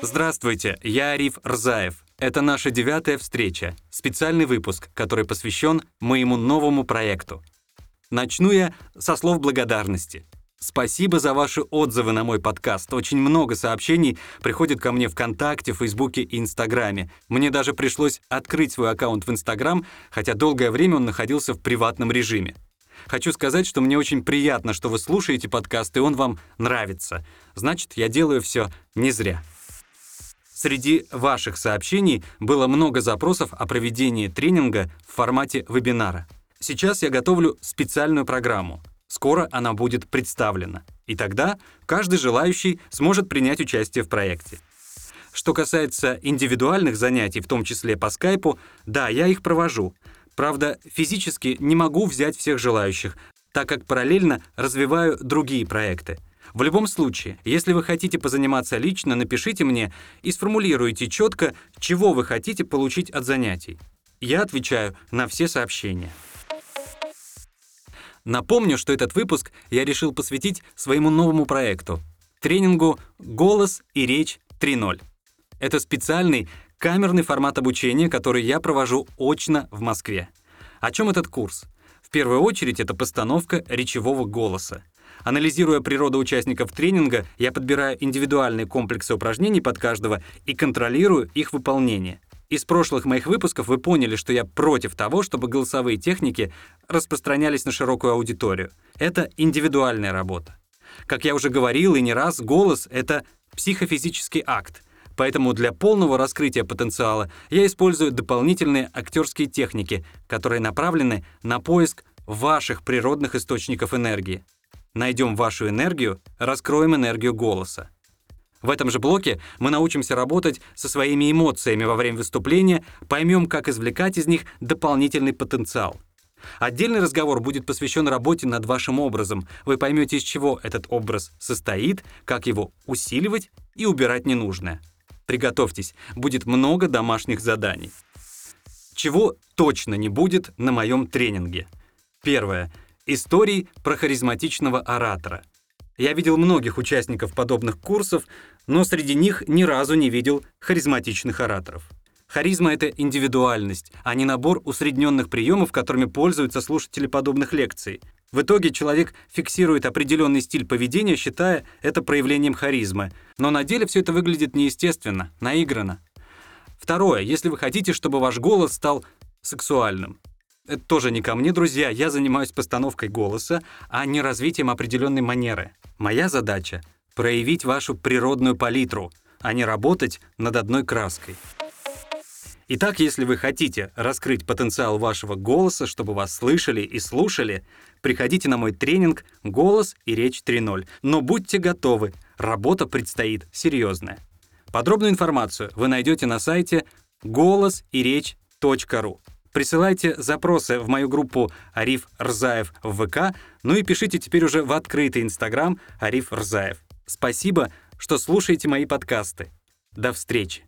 Здравствуйте, я Ариф Рзаев. Это наша девятая встреча, специальный выпуск, который посвящен моему новому проекту. Начну я со слов благодарности. Спасибо за ваши отзывы на мой подкаст. Очень много сообщений приходит ко мне ВКонтакте, Фейсбуке и Инстаграме. Мне даже пришлось открыть свой аккаунт в Инстаграм, хотя долгое время он находился в приватном режиме. Хочу сказать, что мне очень приятно, что вы слушаете подкаст, и он вам нравится. Значит, я делаю все не зря. Среди ваших сообщений было много запросов о проведении тренинга в формате вебинара. Сейчас я готовлю специальную программу. Скоро она будет представлена. И тогда каждый желающий сможет принять участие в проекте. Что касается индивидуальных занятий, в том числе по скайпу, да, я их провожу. Правда, физически не могу взять всех желающих, так как параллельно развиваю другие проекты. В любом случае, если вы хотите позаниматься лично, напишите мне и сформулируйте четко, чего вы хотите получить от занятий. Я отвечаю на все сообщения. Напомню, что этот выпуск я решил посвятить своему новому проекту — тренингу «Голос и речь 3.0». Это специальный камерный формат обучения, который я провожу очно в Москве. О чем этот курс? В первую очередь это постановка речевого голоса. Анализируя природу участников тренинга, я подбираю индивидуальные комплексы упражнений под каждого и контролирую их выполнение. Из прошлых моих выпусков вы поняли, что я против того, чтобы голосовые техники распространялись на широкую аудиторию. Это индивидуальная работа. Как я уже говорил и не раз, голос — это психофизический акт. Поэтому для полного раскрытия потенциала я использую дополнительные актерские техники, которые направлены на поиск ваших природных источников энергии. Найдем вашу энергию, раскроем энергию голоса. В этом же блоке мы научимся работать со своими эмоциями во время выступления, поймем, как извлекать из них дополнительный потенциал. Отдельный разговор будет посвящен работе над вашим образом. Вы поймете, из чего этот образ состоит, как его усиливать и убирать ненужное. Приготовьтесь, будет много домашних заданий. Чего точно не будет на моем тренинге? Первое. Истории про харизматичного оратора — я видел многих участников подобных курсов, но среди них ни разу не видел харизматичных ораторов. Харизма — это индивидуальность, а не набор усредненных приемов, которыми пользуются слушатели подобных лекций. В итоге человек фиксирует определенный стиль поведения, считая это проявлением харизмы. Но на деле все это выглядит неестественно, наигранно. Второе. Если вы хотите, чтобы ваш голос стал сексуальным, это тоже не ко мне, друзья. Я занимаюсь постановкой голоса, а не развитием определенной манеры. Моя задача — проявить вашу природную палитру, а не работать над одной краской. Итак, если вы хотите раскрыть потенциал вашего голоса, чтобы вас слышали и слушали, приходите на мой тренинг «Голос и речь 3.0». Но будьте готовы, работа предстоит серьезная. Подробную информацию вы найдете на сайте голосиречь.ру. Присылайте запросы в мою группу Ариф Рзаев в ВК, ну и пишите теперь уже в открытый Инстаграм Ариф Рзаев. Спасибо, что слушаете мои подкасты. До встречи!